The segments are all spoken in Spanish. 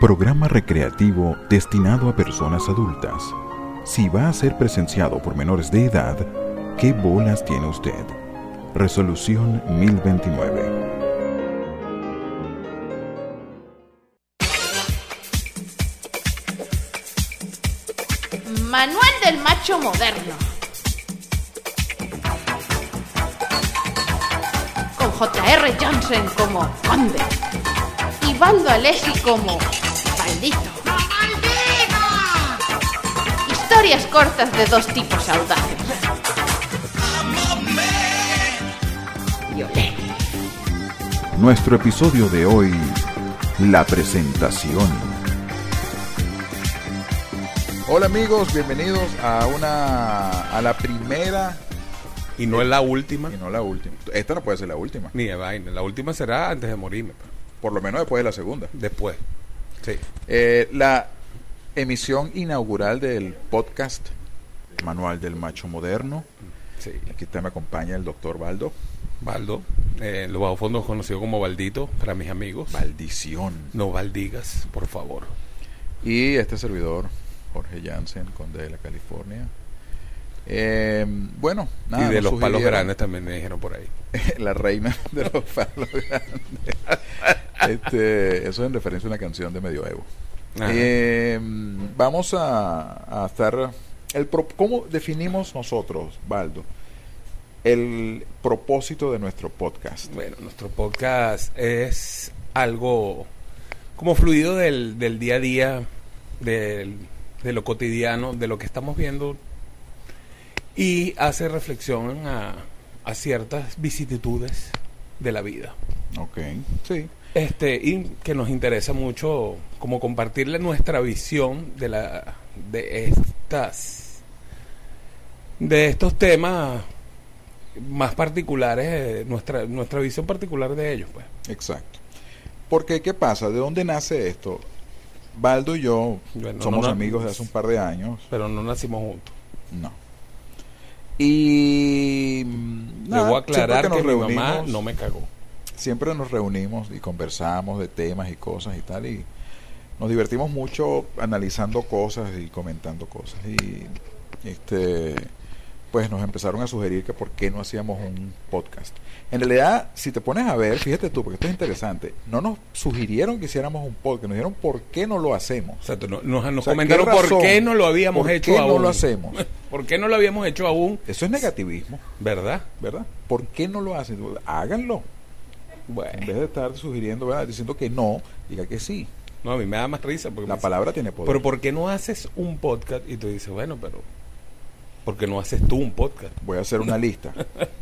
programa recreativo destinado a personas adultas. Si va a ser presenciado por menores de edad, ¿qué bolas tiene usted? Resolución 1029. Manual del macho moderno. Con J.R. Johnson como conde. Y Baldo Alessi como maldito. Historias cortas de dos tipos audaces. Nuestro episodio de hoy, la presentación. Hola amigos, bienvenidos a una a la primera Y no es la última, y no la última. Esta no puede ser la última, ni de vaina. La última será antes de morirme. por lo menos después de la segunda. Después. Sí. Eh, la emisión inaugural del podcast Manual del Macho Moderno. Sí. Aquí te me acompaña el doctor Baldo. Baldo, eh, los bajos fondos conocido como Baldito para mis amigos. Maldición. No baldigas, por favor. Y este servidor, Jorge Jansen, conde de la California. Eh, bueno, nada. y de los palos grandes también me dijeron por ahí. la reina de los palos grandes. Este, eso es en referencia a una canción de Medioevo. Eh, vamos a, a estar. El pro- ¿Cómo definimos nosotros, Baldo, el propósito de nuestro podcast? Bueno, nuestro podcast es algo como fluido del, del día a día, del- de lo cotidiano, de lo que estamos viendo y hace reflexión a, a ciertas vicisitudes de la vida. Ok, sí. Este, y que nos interesa mucho como compartirle nuestra visión de la de estas de estos temas más particulares, eh, nuestra nuestra visión particular de ellos, pues. Exacto. Porque, ¿qué pasa? ¿De dónde nace esto? Baldo y yo Bueno, somos no, amigos de hace un par de años. Pero no nacimos juntos. No. Y. nada, aclarar que, nos mi mamá no me cagó. siempre nos reunimos y conversamos de temas y cosas y tal y nos divertimos mucho analizando cosas y comentando cosas y este pues nos empezaron a sugerir que por qué no hacíamos un podcast. En realidad, si te pones a ver, fíjate tú, porque esto es interesante, no nos sugirieron que hiciéramos un podcast, nos dijeron por qué no lo hacemos. O sea, nos, nos O sea, comentaron ¿qué por qué no lo habíamos ¿Por hecho qué aún. no lo hacemos? ¿Por qué no lo habíamos hecho aún? Eso es negativismo, ¿Verdad? ¿verdad? ¿Por qué no lo hacen? Háganlo. En Bueno, vez de estar sugiriendo, ¿verdad? diciendo que no, diga que sí. no, a mí me da más risa porque La palabra tiene poder. Pero ¿por qué no haces un podcast? Y tú dices, bueno, pero ¿por qué no haces tú un podcast? Voy a hacer una lista.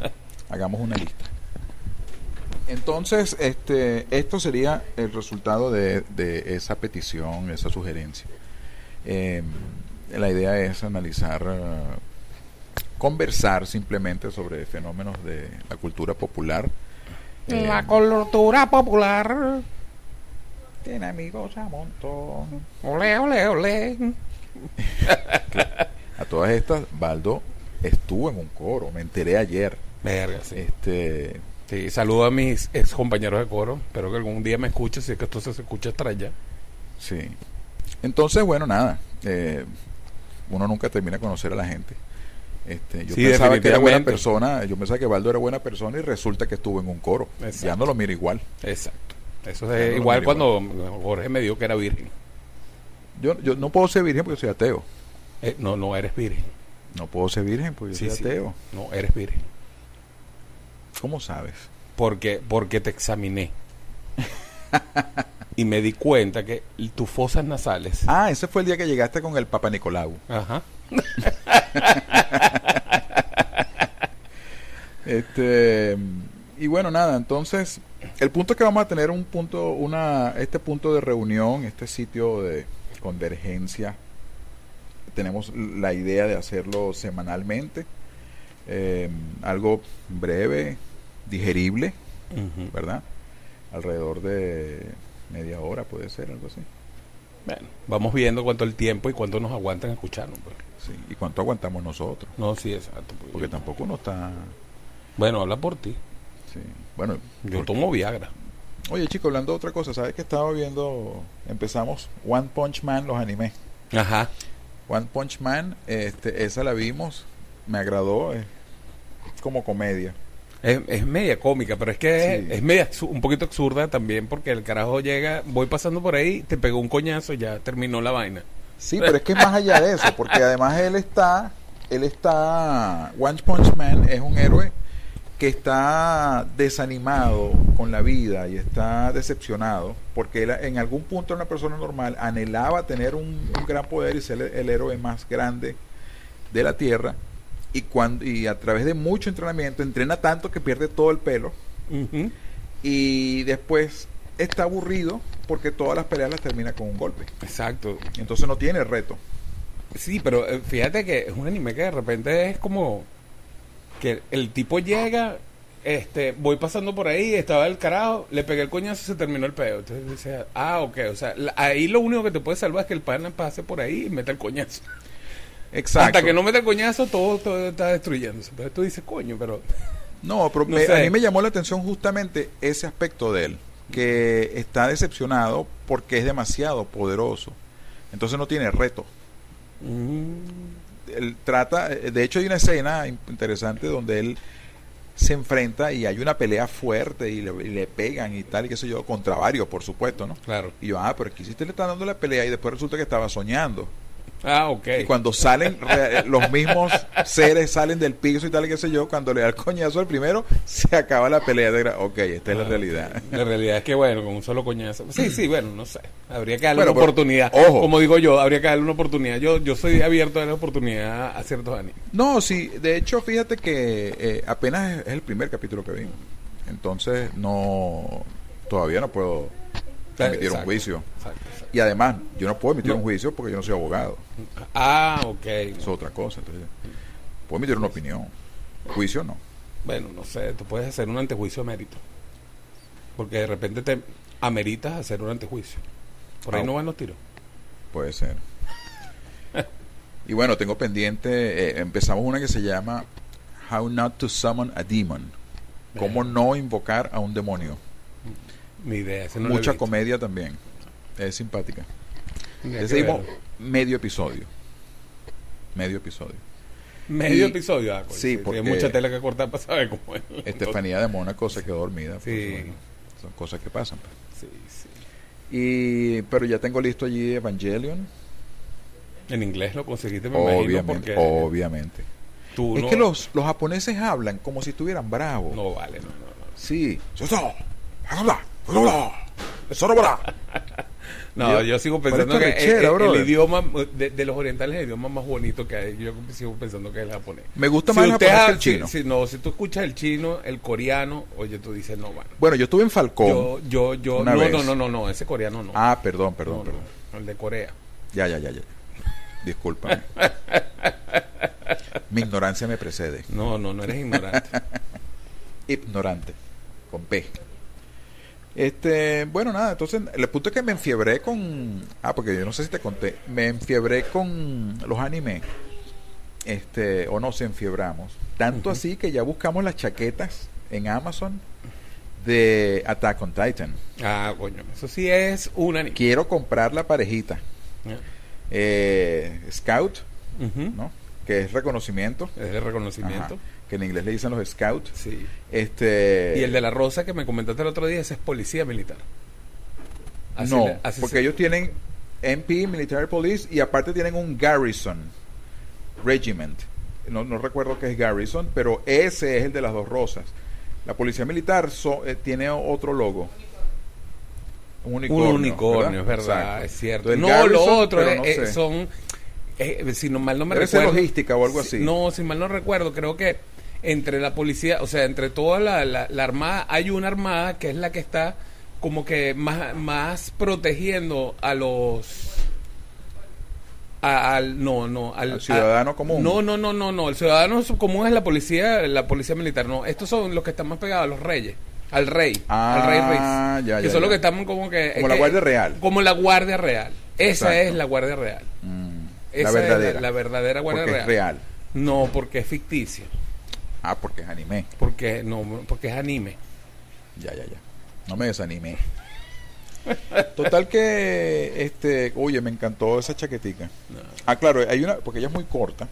Hagamos una lista. Entonces, este, esto sería el resultado de, de esa petición, esa sugerencia. Eh, la idea es analizar, eh, conversar simplemente sobre fenómenos de la cultura popular. Eh, La cultura popular. tiene amigos a montón. Ole, ole, ole. A todas estas, Baldo estuvo en un coro, me enteré ayer. Verga, sí. Este, Sí, saludo a mis ex compañeros de coro. Espero que algún día me escuchen, si es que esto se escucha hasta allá. Sí. Entonces, bueno, nada. eh, uno nunca termina de conocer a la gente. Este, yo Sí, pensaba que era buena persona, yo pensaba que Baldo era buena persona y resulta que estuvo en un coro. Exacto. Ya no lo miro igual. Exacto. Eso no es igual cuando Jorge me dijo que era virgen. Yo, yo no puedo ser virgen porque soy ateo. Eh, no, no eres virgen. No puedo ser virgen porque yo Sí, soy sí. ateo. No, eres virgen. ¿Cómo sabes? Porque, porque te examiné. y me di cuenta que tus fosas nasales. Ah, ese fue el día que llegaste con el Papa Nicolau. Ajá. Este y bueno, nada, entonces el punto es que vamos a tener un punto, una, este punto de reunión, este sitio de convergencia. Tenemos la idea de hacerlo semanalmente, eh, algo breve, digerible. ¿verdad? Alrededor de media hora puede ser, algo así. Bueno, vamos viendo cuánto el tiempo y cuánto nos aguantan escucharnos. pues. Sí. ¿Y cuánto aguantamos nosotros? No, sí, exacto. pues. Porque tampoco uno está... Bueno, habla por ti. Sí. Bueno, Yo porque- tomo Viagra. Oye, chico, hablando de otra cosa, ¿sabes que estaba viendo? Empezamos One Punch Man, los animes. Ajá. One Punch Man, este, esa la vimos, me agradó, es como comedia. Es, es media cómica, pero es que Sí. es, es media un poquito absurda también porque el carajo llega, voy pasando por ahí, te pegó un coñazo y ya terminó la vaina. Sí, pero es que es más allá de eso, porque además él está, él está, One Punch Man es un héroe que está desanimado con la vida y está decepcionado, porque él en algún punto una persona normal anhelaba tener un, un gran poder y ser el, el héroe más grande de la Tierra, y, cuando, y a través de mucho entrenamiento entrena tanto que pierde todo el pelo, y después está aburrido porque todas las peleas las termina con un golpe. Exacto. Entonces no tiene reto. Sí, pero eh, fíjate que es un anime que de repente es como que el tipo llega, este, voy pasando por ahí, estaba el carajo, le pegué el coñazo y se terminó el peo. Entonces dice, ah, ok, o sea, ahí lo único que te puede salvar es que el pana pase por ahí y meta el coñazo. Exacto. Hasta que no meta el coñazo, todo, todo está destruyéndose. Entonces tú dices, coño, pero... No, pero No me- a mí me llamó la atención justamente ese aspecto de él, que está decepcionado porque es demasiado poderoso. Entonces no tiene reto. mm, Él trata, eh, de hecho hay una escena in- interesante donde él se enfrenta y hay una pelea fuerte y le, y le pegan y tal y qué sé yo, contra varios, por supuesto, ¿no? claro. Y yo, ah, pero aquí sí te le están dando la pelea y después resulta que estaba soñando. Ah, ok. Y cuando salen, los mismos seres salen del piso y tal y qué sé yo, cuando le da el coñazo al primero, se acaba la pelea. De ok, esta es la Ah, realidad. La realidad es que, bueno, con un solo coñazo. Sí, sí, bueno, no sé. Habría que darle Bueno, una pero, oportunidad. ojo. Como digo yo, habría que darle una oportunidad. Yo yo soy abierto a darle oportunidad a ciertos animes. No, sí, de hecho, fíjate que eh, apenas es, es el primer capítulo que vimos. Entonces, no. Todavía no puedo emitir un juicio. exacto, exacto. Y además, yo no puedo emitir No. un juicio porque yo no soy abogado. Ah, ok. Eso es otra cosa. Entonces, puedo emitir una opinión. Juicio no. Bueno, no sé, tú puedes hacer un antejuicio a mérito. Porque de repente te ameritas hacer un antejuicio. Por ahí Ah. no van los tiros. Puede ser. y bueno, tengo pendiente, eh, empezamos una que se llama How Not to Summon a Demon. Cómo no invocar a un demonio. Ni idea. no Mucha comedia también. Es simpática. Verlo. medio episodio. Medio episodio. Medio y- episodio. Ah, coño, sí, porque- mucha tela que cortar para saber cómo es. Estefanía de Mónaco se quedó dormida. pues, Sí. bueno, son cosas que pasan. pues. Sí, sí. Y, pero ya tengo listo allí Evangelion. En inglés lo conseguiste, me Obviamente, obviamente. tú Es no, que los, los japoneses hablan como si estuvieran bravos. no vale, no, no, no. Sí. No, Yo- sigo ¿cuál es pensando que el- rechera, el, el idioma de, de los orientales, el idioma más bonito que hay, yo sigo pensando que es el japonés. Me gusta Si más el japonés ha- que el chino. si- no, si tú escuchas el chino, el coreano, oye, tú dices, no, bueno. Bueno, yo estuve en Falcón. Yo, yo, yo, no, vez. no, no, no, no, ese coreano no. Ah, perdón, No, perdón, no, perdón. el de Corea. Ya, ya, ya, ya. Discúlpame. Mi ignorancia me precede. No, no, no eres ignorante. Ignorante. Con P. Este, bueno, nada, entonces el punto es que me enfiebré con. Ah, porque yo no sé si te conté. Me enfiebré con los animes. Este, o no, se enfiebramos. Tanto así que ya buscamos las chaquetas en Amazon de Attack on Titan. ah, coño, eso sí es un anime. Quiero comprar la parejita. ¿eh? Eh, Scout. ¿no? Que es reconocimiento. Es de reconocimiento. Ajá, que en inglés le dicen los Scouts. Sí. Este, Y el de la rosa que me comentaste el otro día, ese es policía militar. Así no, le- así porque ellos tienen MP, Military Police, y aparte tienen un Garrison Regiment. No, no recuerdo qué es Garrison, pero ese es el de las dos rosas. La policía militar so- eh, tiene otro logo. Un unicornio. un unicornio, es verdad, Exacto. es cierto. Entonces, no, lo Garrison, otro pero eh, no sé. son, eh, si no mal no me Debe recuerdo. logística o algo si- así. No, si mal no recuerdo, creo que entre la policía, o sea, entre toda la, la, la armada, hay una armada que es la que está como que más, más protegiendo a los a- al no no al, Al ciudadano a- común. no no no no no el ciudadano común es la policía la policía militar no estos son los que están más pegados a los reyes al rey Ah, al rey Riz, ya, que ya, son los que están como que Como la que- Guardia Real. como la guardia real esa Exacto. es la guardia real Mm, esa la es verdadera. la, verdadera guardia porque real. es real. no porque es ficticio Ah, porque es anime. porque no porque es anime Ya, ya, ya. No me desanimé. Total que, este, oye, me encantó esa chaquetica. Ah, claro, hay una, porque ella es muy corta,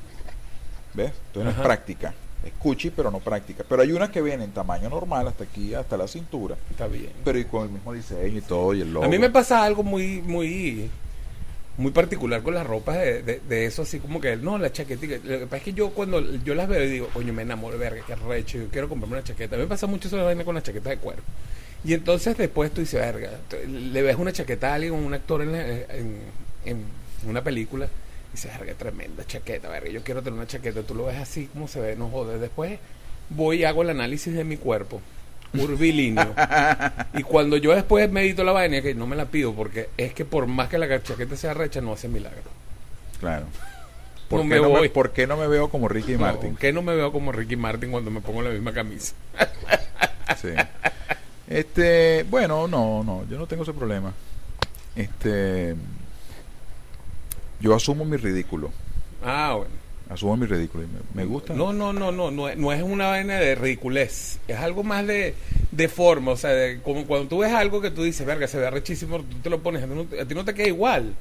¿ves? Entonces no es práctica. Es cuchi, pero no práctica. Pero hay unas que vienen en tamaño normal, hasta aquí, hasta la cintura, Está bien. pero y con el mismo diseño y todo, y el logo. A mí me pasa algo muy, muy, muy particular con las ropas de, de- de eso, así como que, no, la chaquetita. Lo que pasa es que yo cuando yo las veo y digo, coño, me enamoro, verga, qué recho, yo quiero comprarme una chaqueta. A mí me pasa mucho eso de vaina con las chaquetas de cuero. Y entonces después tú dices, verga, le ves una chaqueta a alguien, un actor en, la- en, en una película, y dices, verga, tremenda chaqueta, verga, yo quiero tener una chaqueta. Tú lo ves así como se ve, no joder. Después voy y hago el análisis de mi cuerpo, curvilíneo. Y cuando yo después medito la vaina, que no me la pido, porque es que por más que la chaqueta sea recha, no hace milagro. Claro. ¿Por, No qué me no voy. por qué no me veo como Ricky Martin? ¿Por qué no me veo como Ricky Martin cuando me pongo la misma camisa? Sí. Este, bueno, no, no, yo no tengo ese problema. Este, yo asumo mi ridículo, Ah, bueno. Asumo mi ridículo y me, me gusta. No, no, no, no, no, es- no es una vaina de ridiculez. Es algo más de, de forma. O sea, de- como cuando tú ves algo que tú dices, verga, se ve rechísimo, tú te lo pones, a ti no, a ti no te queda igual.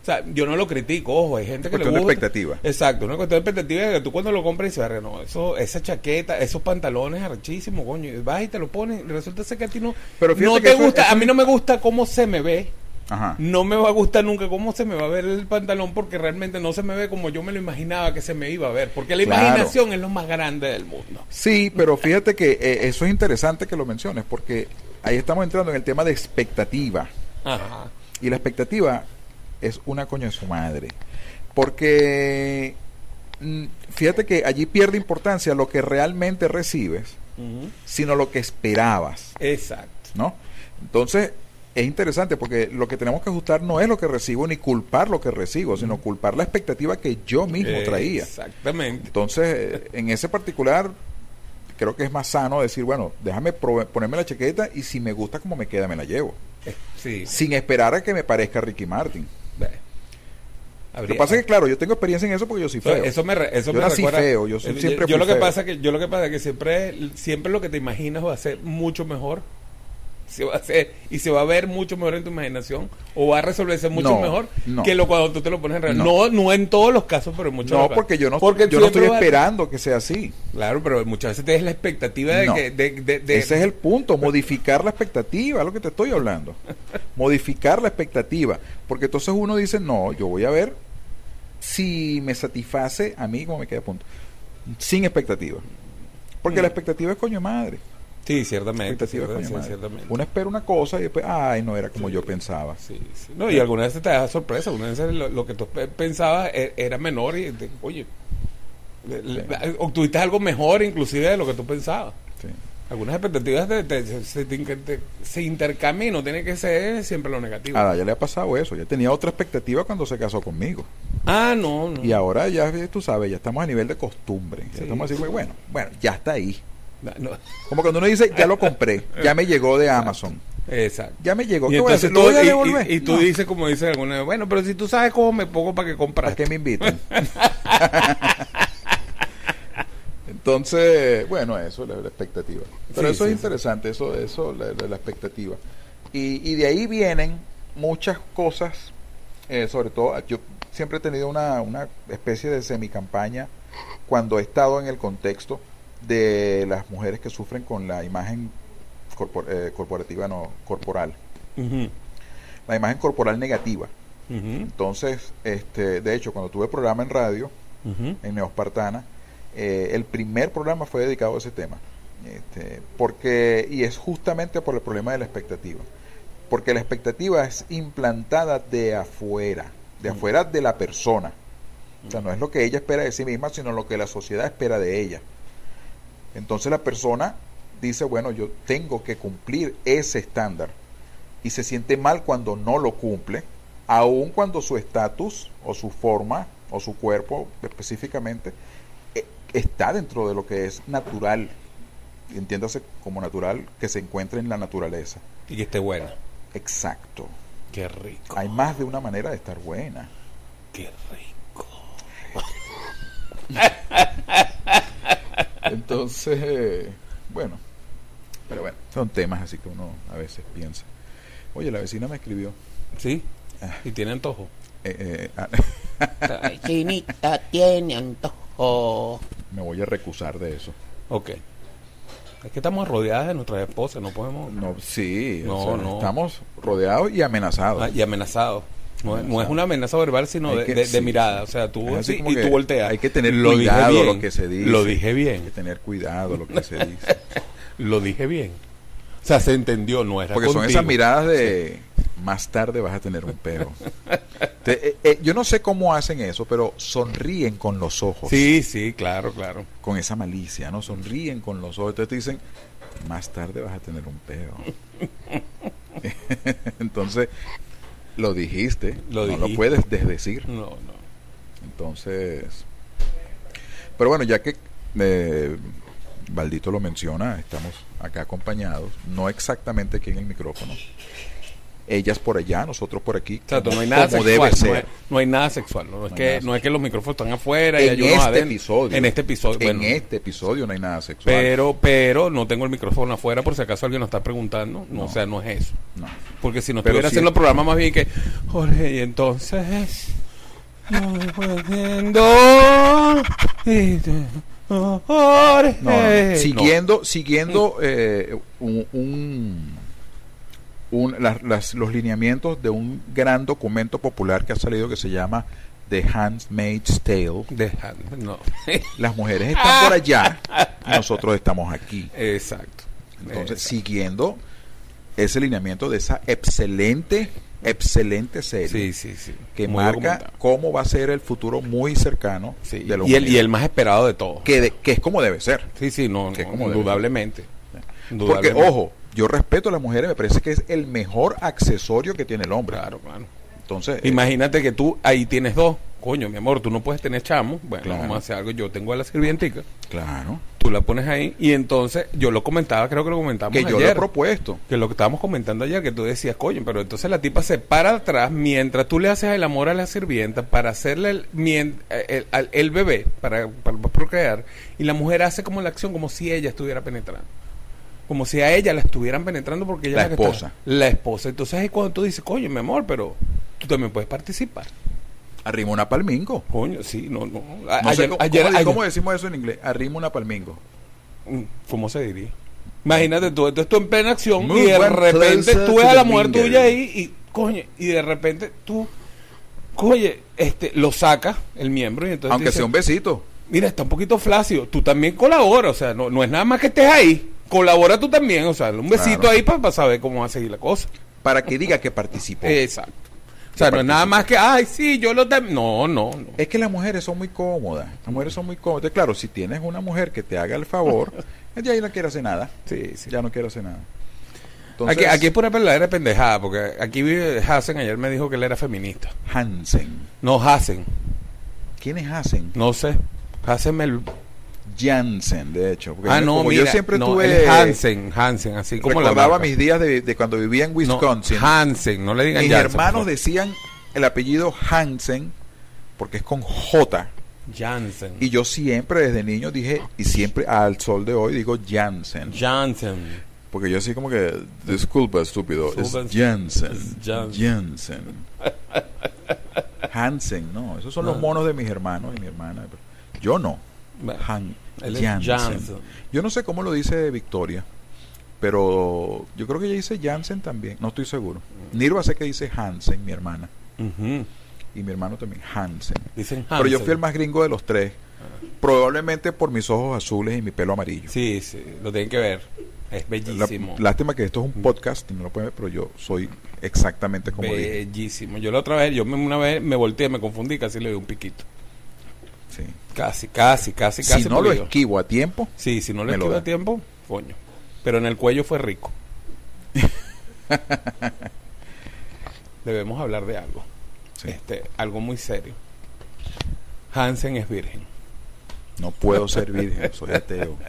O sea, yo no lo critico, ojo, hay gente que le Cuestión de gusta. expectativa. Exacto, una cuestión de expectativa de que tú cuando lo compras dices, verga, no, eso, esa chaqueta, esos pantalones arrechísimos, coño, y vas y te lo pones, y resulta ser que a ti no, Pero fíjate no te eso- gusta, eso- a mí no me gusta cómo se me ve. Ajá. No me va a gustar nunca cómo se me va a ver el pantalón porque realmente no se me ve como yo me lo imaginaba que se me iba a ver. Porque la Claro. imaginación es lo más grande del mundo. Sí, pero fíjate que eh, eso es interesante que lo menciones porque ahí estamos entrando en el tema de expectativa. Ajá. Y la expectativa es una coño de su madre. Porque mm, fíjate que allí pierde importancia lo que realmente recibes, sino lo que esperabas, Exacto. ¿no? Entonces, es interesante porque lo que tenemos que ajustar no es lo que recibo ni culpar lo que recibo, sino culpar la expectativa que yo mismo traía. Exactamente. Entonces, eh, en ese particular, creo que es más sano decir, bueno, déjame ponerme la chaqueta y si me gusta como me queda, me la llevo. Eh, Sí. Sin esperar a que me parezca Ricky Martin. Lo que pasa es que, claro, yo tengo experiencia en eso porque yo soy feo. eso me, eso Yo me recuerda- feo, yo soy- eh, siempre yo lo que feo. pasa que yo lo que pasa es que siempre siempre lo que te imaginas va a ser mucho mejor se va a hacer y se va a ver mucho mejor en tu imaginación o va a resolverse mucho No, mejor no. que lo cuando tú te lo pones en realidad. No. No, no en todos los casos, pero en muchos no, porque yo no, Porque yo no estoy a- esperando que sea así. Claro, pero muchas veces tienes la expectativa de No. que de, de- de- Ese es el punto, modificar la expectativa, es lo que te estoy hablando. modificar la expectativa. Porque entonces uno dice, no, yo voy a ver si me satisface a mí como me queda a punto. Sin expectativa. Porque Mm. la expectativa es coño madre. Sí, ciertamente. Cierta- sí, ciertamente. Uno espera una cosa y después, ay, no era como yo pensaba. Sí, sí. No, y algunas veces te da sorpresa, algunas veces lo, lo que tú pe- pensabas e- era menor y, te- oye, obtuviste algo mejor inclusive de lo que tú pensabas. Algunas expectativas se, se te- se intercambian, no tiene que ser siempre lo negativo. A ya le ha pasado eso. Ya tenía otra expectativa cuando se casó conmigo. Ah, no, no. Y ahora ya, tú sabes, ya estamos a nivel de costumbre. Ya estamos así, bueno, bueno, ya está ahí. No. Como cuando uno dice, ya lo compré, ya me llegó de Amazon. Exacto. Ya me llegó. Y, ¿Qué voy a entonces? ¿Lo voy a y- devolver? y- y tú No. dices, como dice alguna vez, bueno, pero si tú sabes cómo me pongo para que ¿Para compras. qué me invitan? Entonces, bueno, eso es la, la expectativa. Pero Sí, eso sí, es sí. interesante, eso, eso, la, la- la expectativa. Y, y de ahí vienen muchas cosas, eh, sobre todo, yo siempre he tenido una, una especie de semicampaña cuando he estado en el contexto de las mujeres que sufren con la imagen corpor- eh, corporativa, no, corporal, la imagen corporal negativa. Entonces, este, de hecho, cuando tuve programa en radio, en Neospartana, eh, el primer programa fue dedicado a ese tema. Este, porque, y es justamente por el problema de la expectativa. Porque la expectativa es implantada de afuera, de afuera de la persona. O sea, no es lo que ella espera de sí misma, sino lo que la sociedad espera de ella. Entonces la persona dice, bueno, yo tengo que cumplir ese estándar. Y se siente mal cuando no lo cumple, aun cuando su estatus o su forma o su cuerpo específicamente eh, está dentro de lo que es natural. Entiéndase como natural que se encuentra en la naturaleza. Y que esté buena. Exacto. Qué rico. Hay más de una manera de estar buena. Qué rico. Entonces, bueno, Pero bueno, son temas así que uno a veces piensa. Oye, la vecina me escribió. Sí. Ah. Y tiene antojo. eh, eh, ah, La vecinita tiene antojo. me voy a recusar de eso. Ok. Es que estamos rodeadas de nuestras esposas, no podemos. No, sí, o No, sea, no. estamos rodeados y amenazados. Ah, y amenazados. No, es- no es una amenaza verbal, sino de, que- de- de sí, mirada. O sea, tú así y tú volteas. hay que tener Lo dije cuidado bien. lo que se dice. Lo dije Hay que bien. tener cuidado lo que se dice. Lo dije bien. O sea, se entendió, no era Porque son esas miradas de más tarde vas a tener un peo. Te- eh, eh, yo no sé cómo hacen eso, pero sonríen con los ojos. Sí, sí, claro, claro. Con esa malicia, ¿no? Sonríen con los ojos. Entonces te dicen, más tarde vas a tener un peo. Entonces, lo dijiste. Lo no lo puedes desdecir. No, no. Entonces, pero bueno, ya que eh, Valdito lo menciona, estamos acá acompañados, no exactamente aquí en el micrófono. Ellas por allá, nosotros por aquí. Exacto, como- no hay nada como sexual. debe no, ser. hay, no hay nada sexual. No, es que, no es que los micrófonos están afuera y en unos este adentro. episodio. En este episodio. En este episodio no hay nada sexual. pero, pero no tengo el micrófono afuera por si acaso alguien nos está preguntando. No, o sea, no es eso. no. Porque si no Pero estuviera sí- haciendo el programa más bien que, Jorge, y entonces, no y. Siguiendo, siguiendo eh, un, un- un- las- las- los lineamientos de un gran documento popular que ha salido que se llama The Handmaid's Tale. No. Las mujeres están por allá y nosotros estamos aquí. Exacto. Entonces, Exacto. siguiendo ese lineamiento de esa excelente, excelente serie Sí, sí, sí. que Muy marca cómo va a ser el futuro muy cercano Sí, de la y, el, y humanidad. el más esperado de todos. que, de- que es como debe ser. Sí, sí, no, no, indudablemente. Porque, ojo, yo respeto a las mujeres, me parece que es el mejor accesorio que tiene el hombre. Claro, claro. Entonces, eh, Imagínate que tú ahí tienes dos. Coño, mi amor, tú no puedes tener chamo. Bueno, Claro. vamos a hacer algo. Yo tengo a la sirvientica. claro, Tú la pones ahí. Y entonces, yo lo comentaba, creo que lo comentamos que yo lo he propuesto. que lo que estábamos comentando ayer, que tú decías, coño, pero entonces la tipa se para atrás mientras tú le haces el amor a la sirvienta para hacerle el, mien- el, el bebé, para, para procrear, y la mujer hace como la acción como si ella estuviera penetrando. Como si a ella la estuvieran penetrando porque ella La que está- esposa. la esposa. Entonces es cuando tú dices, coño, mi amor, pero tú también puedes participar. Arrima una palmingo. Coño, sí, no, no. A- No sé ayer, cómo, ayer- cómo- ayer- cómo decimos eso en inglés. Arrima una palmingo. Mm, ¿Cómo se diría? Imagínate tú, entonces tú en plena acción y de repente tú ves a la mujer tuya ahí y, coño, y de repente tú, coño, este, lo sacas el miembro y entonces Aunque dices, sea un besito. mira, está un poquito flácido, tú también colaboras, o sea, no, no es nada más que estés ahí, colabora tú también, o sea, un besito Claro. ahí para, saber cómo va a seguir la cosa. Para que diga que participó. Exacto. O sea, no es nada más que, ay, sí, yo lo. No, no, no. Es que las mujeres son muy cómodas. Las mujeres son muy cómodas. Entonces, claro, si tienes una mujer que te haga el favor, ella ahí no quiere hacer nada. Sí, sí. Ya no quiere hacer nada. Entonces, aquí, aquí es pura verdadera pendejada, porque aquí vive Hassen, ayer me dijo que él era feminista. Hansen. No Hassen, ¿Quién es Hansen? no sé. Hassen el... Jansen, de hecho. Porque Ah, yo- no, como mira, yo siempre no, tuve. Hansen, Hansen, así como recordaba mis días de, de cuando vivía en No, Wisconsin. Hansen, no le digan Mis Jansen, por hermanos decían el apellido Hansen porque es con J. Jansen. Y yo siempre desde niño dije, y siempre al sol de hoy digo Jansen. Jansen. Porque yo así como que, disculpa estúpido, es Jansen. Jansen. Jansen. Hansen, no, esos son los No. monos de mis hermanos y mi hermana. Yo no. Han. Jansen. Yo no sé cómo lo dice Victoria, pero yo creo que ella dice Jansen también, no estoy seguro. Nirva sé que dice Hansen, mi hermana, y mi hermano también, Hansen. Dicen Pero yo Hansen. fui el más gringo de los tres, probablemente por mis ojos azules y mi pelo amarillo. Sí, sí, lo tienen que ver. Es La- bellísimo. lástima que esto es un podcast y no lo pueden ver, pero yo soy exactamente como dije. Bellísimo. Yo la otra vez, yo me- una vez me volteé, me confundí, casi le di un piquito. Sí. Casi, casi, casi, casi. Si no lo esquivo a tiempo, Sí, si no lo esquivo a tiempo, coño. Pero en el cuello fue rico. Debemos hablar de algo. sí, Este, algo muy serio. Hansen es virgen. no puedo ser virgen, soy ateo.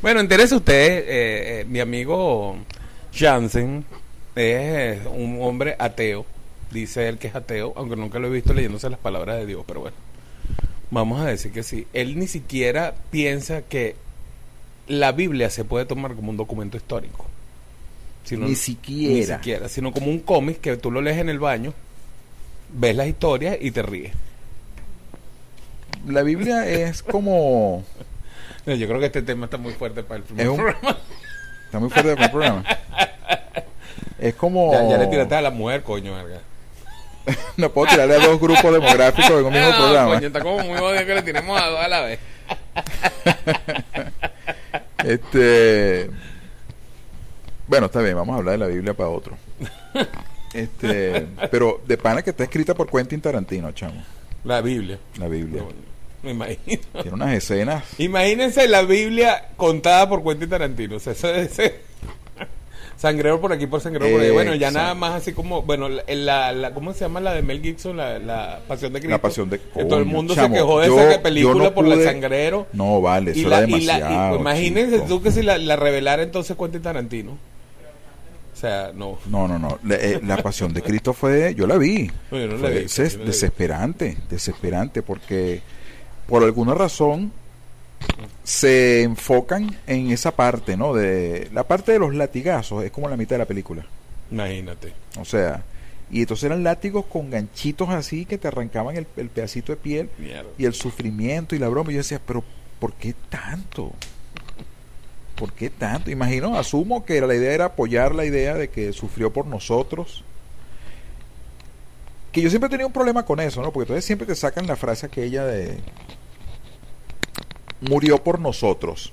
Bueno, entérese usted, eh, eh, mi amigo Jansen es un hombre ateo. Dice él que es ateo, aunque nunca lo he visto leyéndose las palabras de Dios, pero bueno. Vamos a decir que sí. Él ni siquiera piensa que la Biblia se puede tomar como un documento histórico. Sino- Ni siquiera. Ni siquiera, sino como un cómic que tú lo lees en el baño, ves las historias y te ríes. La Biblia es como... No, Yo creo que este tema está muy fuerte para el primer Es un- programa. Está muy fuerte el programa. Es como... Ya, ya le tiraste a la mujer, coño, verga. No puedo tirarle a dos grupos demográficos en un mismo Ah, programa. coño, está como muy odio que le tiremos a dos a la vez. Este. Bueno, está bien, vamos a hablar de la Biblia para otro. Este, pero de pana que está escrita por Quentin Tarantino, chamo. La Biblia. La Biblia. No, Me imagino. Tiene unas escenas. Imagínense la Biblia contada por Quentin Tarantino. O sea, eso debe ser sangrero por aquí, por sangrero por ahí. Bueno, ya nada más así como, bueno, la, la, ¿cómo se llama la de Mel Gibson? La, la Pasión de Cristo. La Pasión de- Que todo el mundo chamo, se quejó de yo- esa película no por el pude- sangrero. No, vale, Y eso la, era y la- y- demasiado. imagínense chico. tú que si la, la revelara entonces Quentin Tarantino. O sea, no. No, no, no. La, eh, la Pasión de Cristo fue. Yo la vi. No, yo Fue des- yo la desesperante. Desesperante porque por alguna razón se enfocan en esa parte, ¿no? De la parte de los latigazos es como la mitad de la película. Imagínate. O sea, y entonces eran látigos con ganchitos así que te arrancaban el, el pedacito de piel Mierda. y el sufrimiento y la broma. Y yo decía, pero ¿por qué tanto? ¿Por qué tanto? Imagino, asumo que la idea era apoyar la idea de que sufrió por nosotros. Que yo siempre he tenido un problema con eso, ¿no? Porque entonces siempre te sacan la frase aquella de murió por nosotros.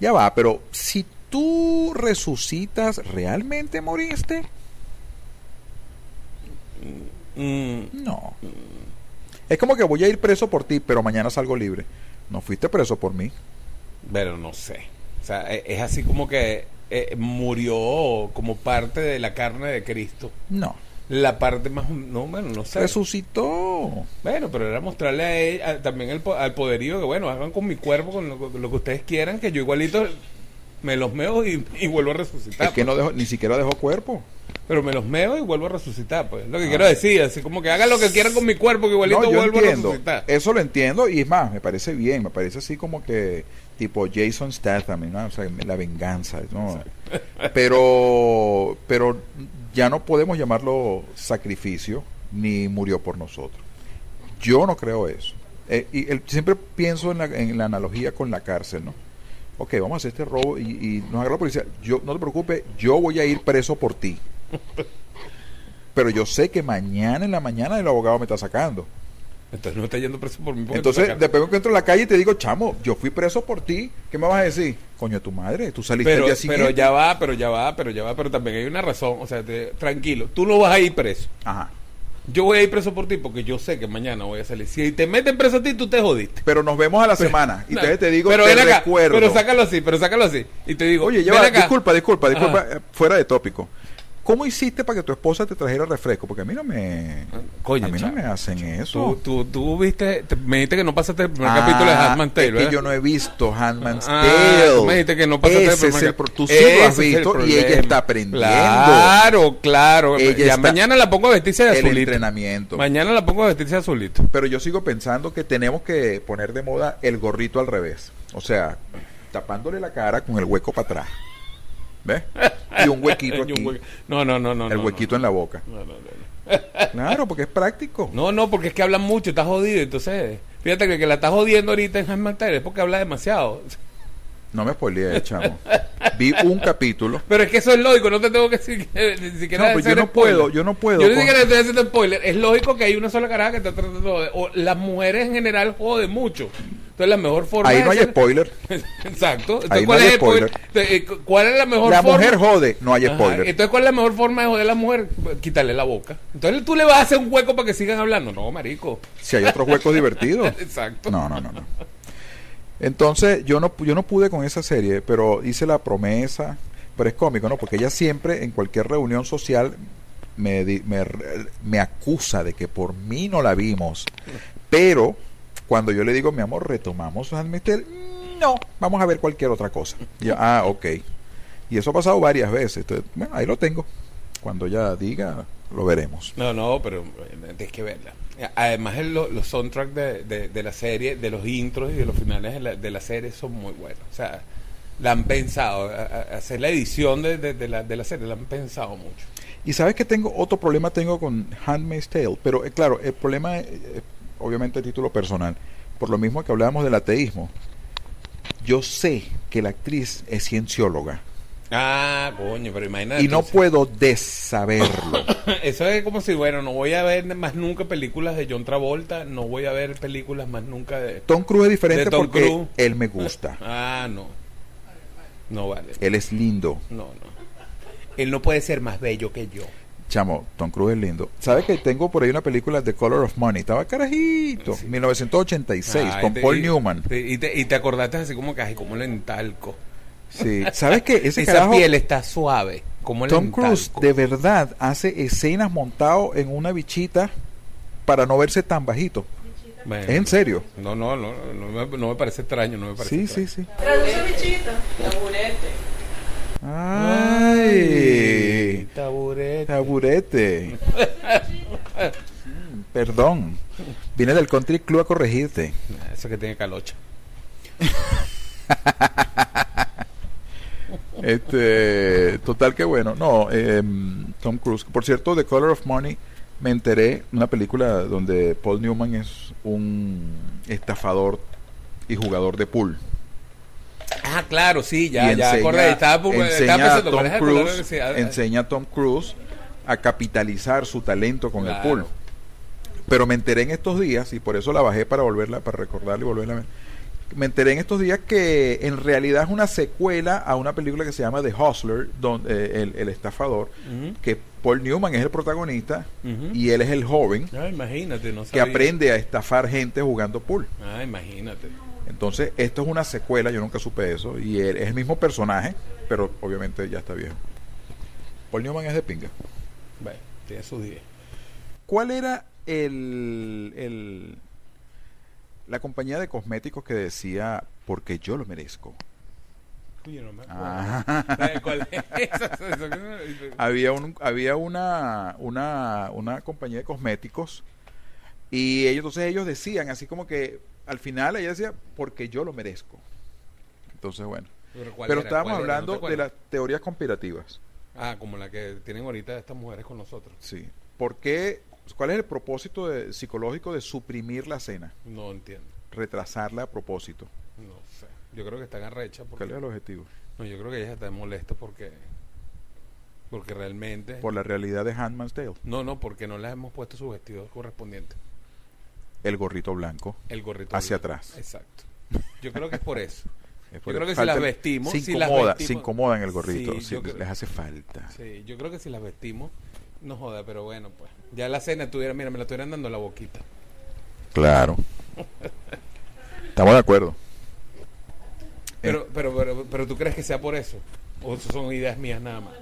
Ya va, pero si tú resucitas, ¿realmente moriste? Mm, No. Es como que voy a ir preso por ti, pero mañana salgo libre. No fuiste preso por mí. pero no sé. O sea, e- es así como que eh, murió como parte de la carne de Cristo. No. La parte más... No, bueno, no sé. Resucitó. Bueno, pero era mostrarle a él, a- también el, al poderío que, bueno, hagan con mi cuerpo, con lo, con lo que ustedes quieran, que yo igualito me los meo y, y vuelvo a resucitar. Es que pues. no dejó, ni siquiera dejó cuerpo. Pero me los meo y vuelvo a resucitar, pues. Lo que quiero decir, así como que hagan lo que quieran con mi cuerpo, que igualito Ah. No, yo vuelvo a resucitar. Eso lo entiendo y es más, me parece bien. Me parece así como que tipo Jason Statham, ¿no? O sea, la venganza. ¿no? Pero, pero ya no podemos llamarlo sacrificio ni murió por nosotros. Yo no creo eso. Eh, y el- siempre pienso en la, en la analogía con la cárcel, ¿no? Ok, vamos a hacer este robo y, y nos agarra la policía. Yo, no te preocupes, yo voy a ir preso por ti. Pero yo sé que mañana en la mañana el abogado me está sacando. Entonces no está yendo preso por mí. Entonces, después me encuentro en la calle y te digo, chamo, yo fui preso por ti. ¿Qué me vas a decir? Coño, tu madre, tú saliste pero, el día siguiente. pero ya va, pero ya va, pero ya va, pero también hay una razón. O sea, te- tranquilo, tú no vas a ir preso. Ajá. Yo voy a ir preso por ti porque yo sé que mañana voy a salir. Si te meten preso a ti, tú te jodiste. Pero nos vemos a la semana. Y No, entonces te digo, pero te acá, recuerdo. Pero sácalo así, pero sácalo así. Y te digo, Oye, ya ven va, acá. disculpa, disculpa, disculpa, Ajá. eh, fuera de tópico. ¿Cómo hiciste para que tu esposa te trajera refresco? Porque a mí no me, Coño, a mí no me hacen eso. tú, tú viste, te- me dijiste que no pasaste el primer Ah, capítulo de Handman's Tale, es que ¿verdad? yo no he visto Handman's Ah, Tale. me dijiste que no pasaste el Ese primer es el cap- pro- Tú sí Ese lo has el visto y ella está aprendiendo. Claro, claro. Ella ya está- mañana la pongo a vestirse de El azulito. entrenamiento. Mañana la pongo a vestirse de azulito. Pero yo sigo pensando que tenemos que poner de moda el gorrito al revés. O sea, tapándole la cara con el hueco para atrás. ¿Ves? Y un huequito aquí. No, no, no, no. el no, huequito no. en la boca. No, no, no, no. Claro, porque es práctico. No, no, porque es que hablan mucho, está jodido. Entonces, fíjate que que la está jodiendo ahorita en Tale es porque habla demasiado. No me spoileé, chamo. Vi un capítulo. Pero es que eso es lógico, no te tengo que decir que ni siquiera No, pues yo no spoiler. puedo, yo no puedo Yo ni siquiera estoy haciendo spoiler. Es lógico que hay una sola caraja que está tratando de... O las mujeres en general joden mucho. Entonces la mejor forma Ahí no hay hacer- spoiler. Exacto. Entonces, Ahí no ¿cuál hay es el spoiler. Entonces, eh, cu- ¿Cuál es la mejor La forma? mujer jode, no hay Ajá, spoiler. Entonces, ¿cuál es la mejor forma de joder a la mujer? Quitarle la boca. Entonces, tú le vas a hacer un hueco para que sigan hablando. No, marico. Si hay otros huecos divertidos. Exacto. No, no, no, no. Entonces, yo no, yo no pude con esa serie, pero hice la promesa. Pero es cómico, ¿no? Porque ella siempre, en cualquier reunión social, me, me, me acusa de que por mí no la vimos. Pero, cuando yo le digo, mi amor, retomamos Mister, no, vamos a ver cualquier otra cosa. Ah, ok. Y eso ha pasado varias veces. Entonces, bueno, ahí lo tengo. Cuando ella diga, lo veremos. No, no, pero eh, tienes que verla. Además, el- lo- los soundtracks de, de- de la serie, de los intros y de los finales de la, de la serie son muy buenos. O sea, la han pensado, a- a- hacer la edición de, de- la, de la serie, la han pensado mucho. Y sabes que tengo otro problema tengo con Handmaid's Tale, pero eh, claro, el problema, eh, eh, obviamente, a título personal, por lo mismo que hablábamos del ateísmo. Yo sé que la actriz es ciencióloga Ah, coño, pero imagínate. y no puedo desaberlo. Eso es como si, bueno, no voy a ver más nunca películas de John Travolta, no voy a ver películas más nunca de... Tom Cruise es diferente porque él me gusta. Ah, no. No vale. Él es lindo. No, no. Él no puede ser más bello que yo. Chamo, Tom Cruise es lindo. ¿Sabes que tengo por ahí una película The Color of Money? Estaba carajito, 1986, Ah, con te- Paul y- Newman. Y te, y te acordaste así como que, ay, como el entalco. Sí. ¿Sabes qué? Ese Esa carajo, piel está suave, como el Tom Cruise de verdad hace escenas montado en una bichita para no verse tan bajito. Bueno, ¿Es en serio? No, no, no, no, me, no me parece extraño, no me parece Sí, sí, extraño. sí. Traduce bichito. Ay, taburete. taburete. Mm, Perdón. Vine del Country Club a corregirte. Eso que tiene calocha. Este, total que bueno. No, eh, Tom Cruise. Por cierto, The Color of Money me enteré una película donde Paul Newman es un estafador y jugador de pool. Ah, claro, sí, ya, y ya enseña. Estaba, enseña estaba a pensando, Tom ¿cuál es el color Cruise, decía? enseña a Tom Cruise a capitalizar su talento con el pool. Pero me enteré en estos días, y por eso la bajé para volverla, para recordarla y volverla a ver. Me enteré en estos días que en realidad es una secuela a una película que se llama The Hustler, donde, eh, el, el estafador, que Paul Newman es el protagonista y él es el joven Ah, imagínate, no que aprende a estafar gente jugando pool. Ah, imagínate. Entonces, esto es una secuela, yo nunca supe eso, y él es el mismo personaje, pero obviamente ya está viejo. Paul Newman es de pinga. Bueno, tiene sus días. ¿Cuál era el, el- la compañía de cosméticos que decía porque yo lo merezco? No me. Ah. Había un, había una, una, una compañía de cosméticos y ellos entonces ellos decían así como que al final ella decía porque yo lo merezco. Entonces bueno. Pero, estábamos ¿Cuál era? ¿No te hablando de las teorías conspirativas. Ah, como la que tienen ahorita estas mujeres con nosotros. Sí. ¿Por qué? ¿Cuál es el propósito de- psicológico de suprimir la cena? No entiendo. Retrasarla a propósito. No sé. Yo creo que están arrechas porque... ¿Cuál es el objetivo? No, yo creo que ellas están molestas porque... Porque realmente... Por la realidad de Handmaid's Tale. No, no, porque no les hemos puesto sus vestidos correspondientes. El gorrito blanco. El gorrito. Hacia blanco. atrás. Exacto. Yo creo que es por eso. Es por Yo creo que si las vestimos... Se si las incomoda, vestimos- se incomoda en el gorrito. Sí, creo- les hace falta. Sí, yo creo que si las vestimos, no joda, pero bueno, pues. Ya la cena tuviera, mira, me la estuvieran dando la boquita. Claro. Estamos de acuerdo. Pero, Eh. pero, pero, pero tú crees que sea por eso? O eso son ideas mías nada más.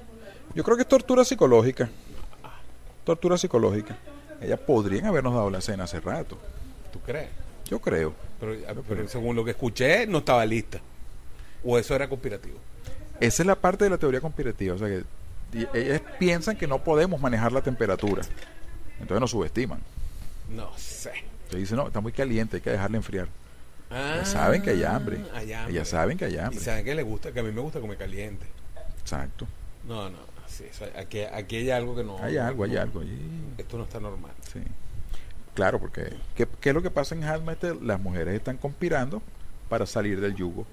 Yo creo que es tortura psicológica. Tortura psicológica. Ellas podrían habernos dado la cena hace rato. ¿Tú crees? Yo creo. Pero, pero según lo que escuché, no estaba lista. O eso era conspirativo. Esa es la parte de la teoría conspirativa. O sea que y- ellas piensan que no podemos manejar la temperatura. Entonces nos subestiman. No sé. Se dice, no, está muy caliente, hay que dejarla enfriar. Ah, Ellas saben que hay hambre. hay hambre. Ellas saben que hay hambre. Y saben que les gusta, que a mí me gusta comer caliente. Exacto. No, no, sí, eso- aquí, aquí hay algo que no. Hay algo, hay no- algo. allí. Esto no está normal. Sí. Claro, porque ¿qué, qué es lo que pasa en Handmaid's Tale? Las mujeres están conspirando para salir del yugo.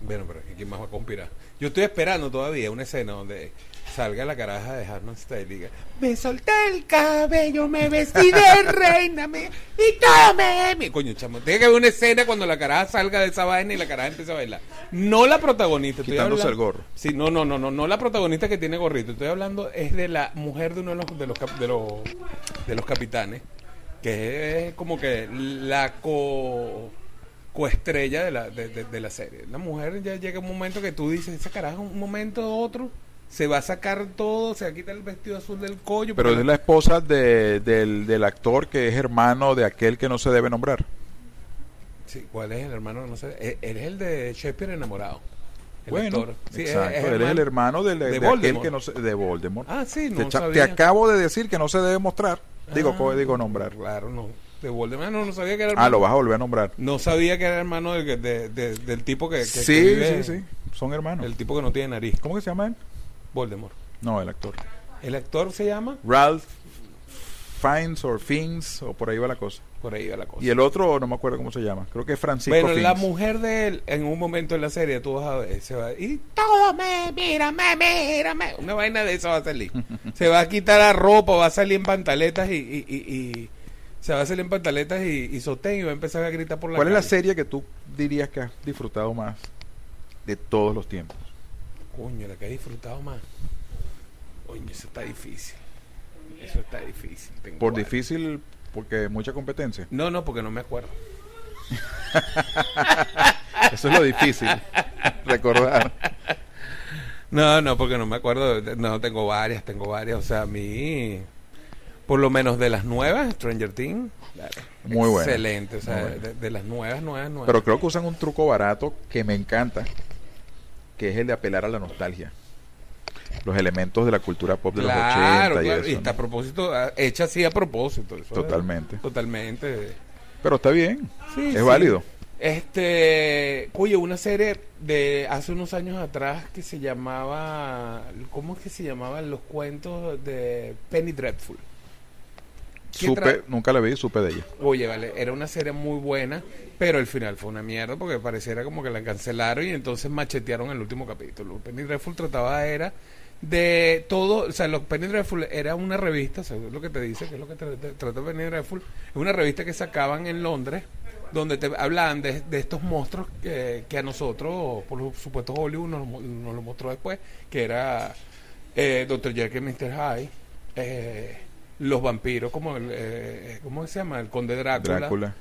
Bueno, pero ¿quién más va a conspirar? Yo estoy esperando todavía una escena donde salga la caraja de Harman Style y diga, me solté el cabello, me vestí de reina, me, y tome mi... Coño, chamo, tiene que haber una escena cuando la caraja salga de esa vaina y la caraja empieza a bailar. No la protagonista. estoy Quitándose hablando- el gorro. Sí, no, no, no, no, no la protagonista que tiene gorrito. Estoy hablando es de la mujer de uno de los, de los, cap- de los, de los capitanes, que es como que la co coestrella de la, de, de- de la serie. La mujer ya llega un momento que tú dices, esa caraja, un momento u otro, se va a sacar todo, se va a quitar el vestido azul del cuello. Pero porque es la esposa de- del, del actor que es hermano de aquel que no se debe nombrar. Sí, ¿cuál es el hermano? No sé. Él él es el de Shakespeare enamorado. El bueno, actor. Sí, exacto. es él es el hermano del- de de, aquel Voldemort. que no se, de Voldemort. Ah, sí, no te, acabo de decir que no se debe mostrar. Digo, Ah, digo nombrar. Claro, no. De Voldemort. No, no sabía que era Ah, hermano. lo vas a volver a nombrar. No sabía que era hermano del, de- de- del tipo que, que- que Sí, vive- sí, sí. Son hermanos. El tipo que no tiene nariz. ¿Cómo que se llama él? Voldemort. No, el actor. El actor se llama. Ralph Fiennes o Fiennes o por ahí va la cosa. Por ahí va la cosa. Y el otro no me acuerdo cómo se llama. Creo que es Francisco bueno, la mujer de él, en un momento en la serie, tú vas a ver, se va y todo me, mírame, mírame. Una vaina de eso va a salir. se va a quitar la ropa, va a salir en pantaletas y, y, y- y- se va a salir en pantaletas y, y sostén y va a empezar a gritar por la ¿Cuál es la serie que tú dirías que has disfrutado más de todos los tiempos? Coño, la que he disfrutado más. Coño, eso está difícil. Eso está difícil. Tengo Por difícil, porque mucha competencia. No, no, porque no me acuerdo. Eso es lo difícil. recordar. No, no, porque no me acuerdo. No, tengo varias, tengo varias. O sea, a mí, por lo menos de las nuevas, Stranger Things. Muy buena. Excelente. O sea, de, de las nuevas, nuevas, nuevas. Pero creo que usan un truco barato que me encanta, que es el de apelar a la nostalgia. Los elementos de la cultura pop de claro, los 80 y eso, Y está a propósito, ah, hecha así a propósito. eso es- Totalmente. Totalmente. Pero está bien. Sí, es sí. válido. Este, cuyo una serie de hace unos años atrás que se llamaba, ¿cómo es que se llamaban los cuentos de Penny Dreadful? ¿Qué Supe, nunca la vi, supe de ella. Oye, vale, era una serie muy buena, pero el final fue una mierda porque pareciera como que la cancelaron y entonces machetearon el último capítulo. Penny Dreadful trataba era de todo, o sea, lo, Penny Dreadful era una revista, o sea, es lo que te dice, que es lo que te, te- trata Penny Dreadful, es una revista que sacaban en Londres donde te hablaban de, de estos monstruos que, que a nosotros, por supuesto Hollywood nos, nos lo mostró después, que era eh, Dr. Jekyll y Mr. Hyde, eh, los vampiros, como el, eh, ¿cómo se llama? El conde Drácula. Drácula.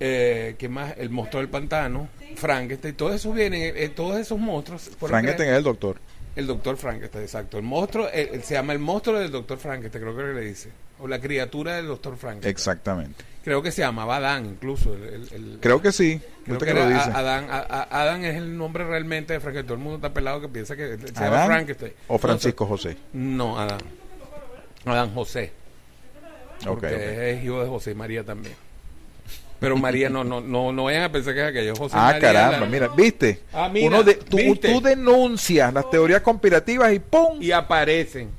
Eh, ¿Qué más? El monstruo del pantano, Frankenstein, todos esos vienen, eh, todos esos monstruos. Frankenstein es el doctor. El doctor Frankenstein, exacto. El monstruo, eh, se llama el monstruo del doctor Frankenstein, creo que le dice. O la criatura del doctor Frankenstein. Exactamente. Creo que se llamaba Adán, incluso. el- el- el- Creo que sí. creo que que lo dice. Adán, A- A- Adán es el nombre realmente de Frankenstein. Todo el mundo está pelado que piensa que se llama ¿Adán Frankenstein. o Francisco José? No, Adán. Adán José. Porque es hijo de José María también. Pero María no, no, no, no vayan a pensar que es aquello. José Ah, María caramba, la- mira, ¿viste? Ah, mira, Uno de, tú, ¿viste? tú denuncias las teorías conspirativas y ¡pum! Y aparecen.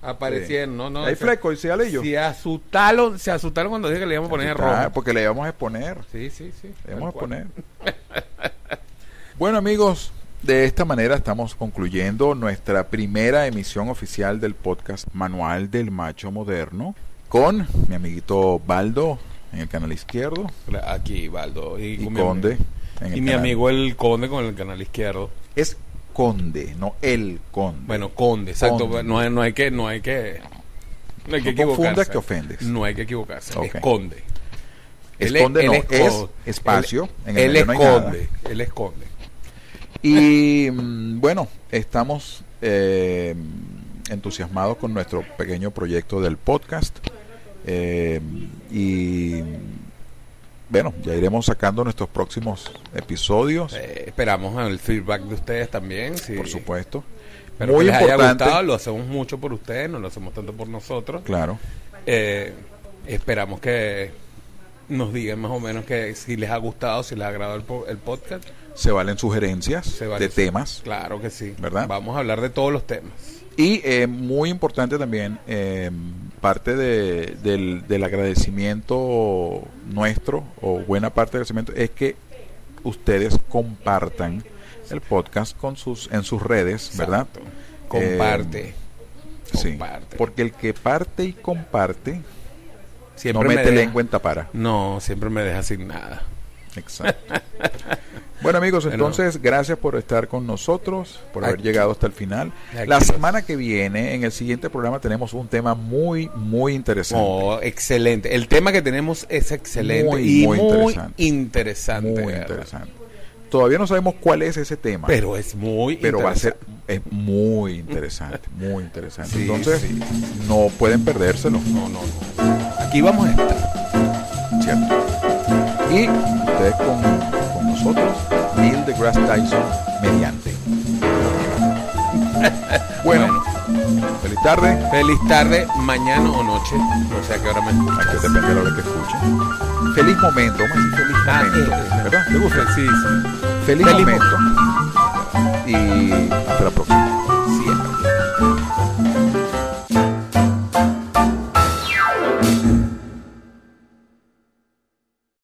Aparecieron, no, no. Hay fleco y se alello. Se asustaron, se asustaron cuando dije que le íbamos a poner en Ah, rojo. porque le íbamos a exponer. Sí, sí, sí. Le íbamos a exponer. bueno, amigos, de esta manera estamos concluyendo nuestra primera emisión oficial del podcast Manual del Macho Moderno con mi amiguito Baldo en el canal izquierdo Aquí, Baldo. Y, y con mi Conde en el Y mi amigo el Conde con el canal izquierdo. Es Conde, no el Conde. Bueno, Conde, exacto. Conde. No, hay, no hay que, no hay que, no hay que No confundas equivocarse. que ofendes. No hay que equivocarse. Ok. Es Conde. Es Él no, él es espacio, Él, en el él medio es no hay nada. Conde. Él es Conde. Y mm, bueno, estamos eh, entusiasmados con nuestro pequeño proyecto del podcast. Eh, y bueno, ya iremos sacando nuestros próximos episodios, Eh, esperamos el feedback de ustedes también. sí. por supuesto. Espero Muy que les haya importante. gustado. Lo hacemos mucho por ustedes, no lo hacemos tanto por nosotros. Claro, Eh, esperamos que nos digan más o menos que si les ha gustado, si les ha agradado el, po- el podcast. se valen sugerencias Se vale- de temas. Claro que sí. ¿Verdad? Vamos a hablar de todos los temas. Y eh, muy importante también, eh, parte de- del, del agradecimiento nuestro, o buena parte del agradecimiento, es que ustedes compartan el podcast con sus en sus redes, ¿verdad? Exacto. Comparte. Eh, sí, comparte. porque el que parte y comparte siempre no me mete deja- lengua en tapara. No, siempre me deja sin nada. Exacto. bueno amigos, Bueno. entonces gracias por estar con nosotros, por haber Aquí- llegado hasta el final. aquí La semana que viene, en el siguiente programa, tenemos un tema muy, muy interesante. Oh, excelente. El tema que tenemos es excelente Muy, y muy interesante. interesante. muy interesante. Todavía no sabemos cuál es ese tema, pero, Pero es muy va a ser es muy interesante, muy interesante. Sí, Entonces, sí. no pueden perdérselo, No, no, no. Aquí vamos a estar. ¿cierto? Y ustedes con nosotros, Neil deGrasse Tyson mediante. bueno, Feliz tarde. Feliz tarde, mañana o noche. No sé a qué hora me escuchas. depende de la hora que escuchen. Feliz momento, vamos a decir feliz Ah, momento. eh, ¿Verdad? ¿Te gusta? Sí, sí. Feliz, Feliz momento. Y hasta la próxima.